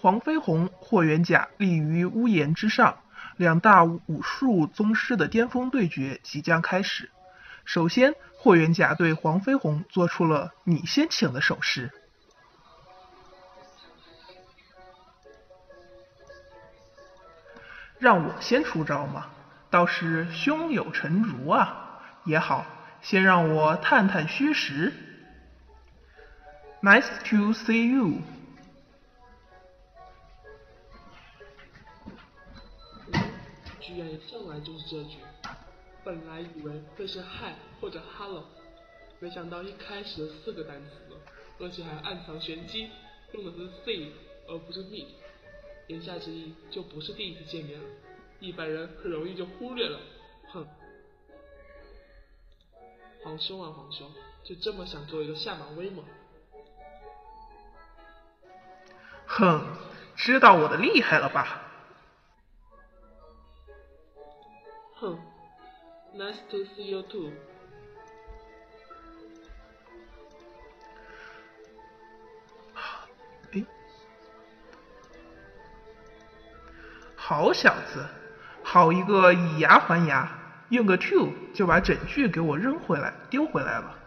黄飞鸿、霍元甲立于屋檐之上，两大武术宗师的巅峰对决即将开始。首先，霍元甲对黄飞鸿做出了“你先请”的手势。让我先出招吗？倒是胸有成竹啊！也好，先让我探探虚实。Nice to see you。居然一上来就是这句，本来以为会是 Hi 或者 Hello，没想到一开始的四个单词，而且还暗藏玄机，用的是 See 而不是 Meet。言下之意，就不是第一次见面了，一般人很容易就忽略了。哼，皇兄啊皇兄，就这么想做一个下马威吗？哼，知道我的厉害了吧？哼，Nice to see you too。好小子，好一个以牙还牙，用个 two 就把整句给我扔回来、丢回来了。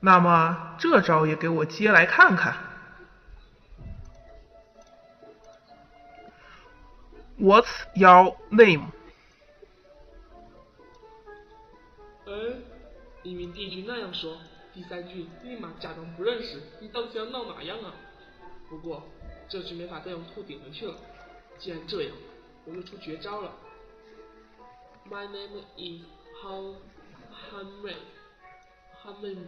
那么这招也给我接来看看。What's your name？哎，明明第一句那样说，第三句立马假装不认识，你到底要闹哪样啊？不过这句没法再用 to 顶回去了。既然这样，我就出绝招了。My name is Han Han Mei Han Mei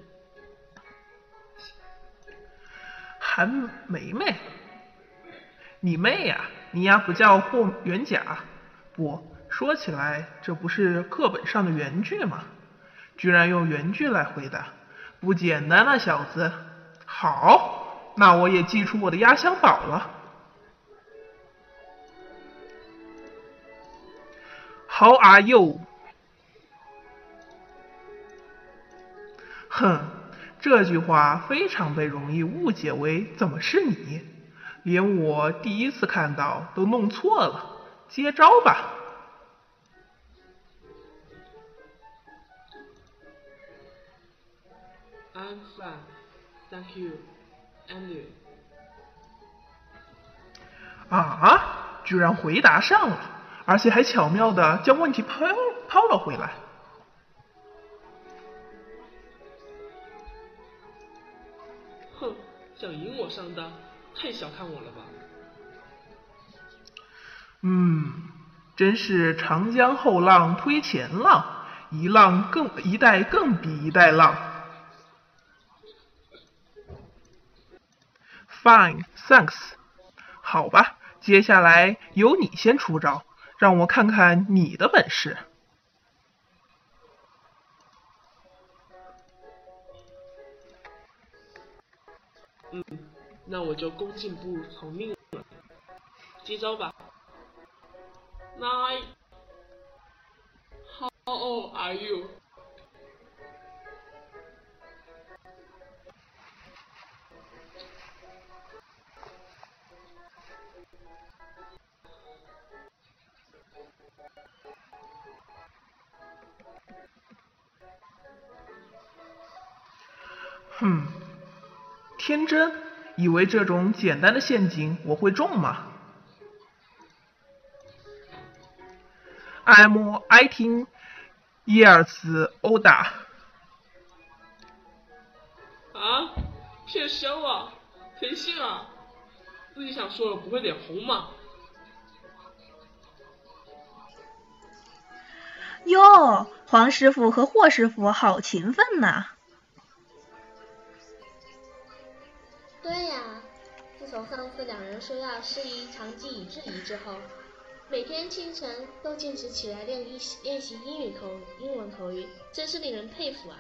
韩梅梅，你妹呀！你丫不叫霍元甲？不说起来，这不是课本上的原句吗？居然用原句来回答，不简单啊，小子！好，那我也祭出我的压箱宝了。How are you？哼，这句话非常被容易误解为怎么是你？连我第一次看到都弄错了。接招吧！I'm fine, thank you, and you？啊！居然回答上了。而且还巧妙的将问题抛抛了回来。哼，想引我上当，太小看我了吧？嗯，真是长江后浪推前浪，一浪更一代更比一代浪。Fine, thanks。好吧，接下来由你先出招。让我看看你的本事。嗯，那我就恭敬不如从命了。接招吧。Nine。How old are you？哼，天真，以为这种简单的陷阱我会中吗？I'm eighteen years old. 啊？骗笑啊？谁信啊？自己想说了不会脸红吗？哟，黄师傅和霍师傅好勤奋呐！对呀，自从上次两人说要师夷长技以制夷之后，每天清晨都坚持起来练一练习英语口英文口语，真是令人佩服啊！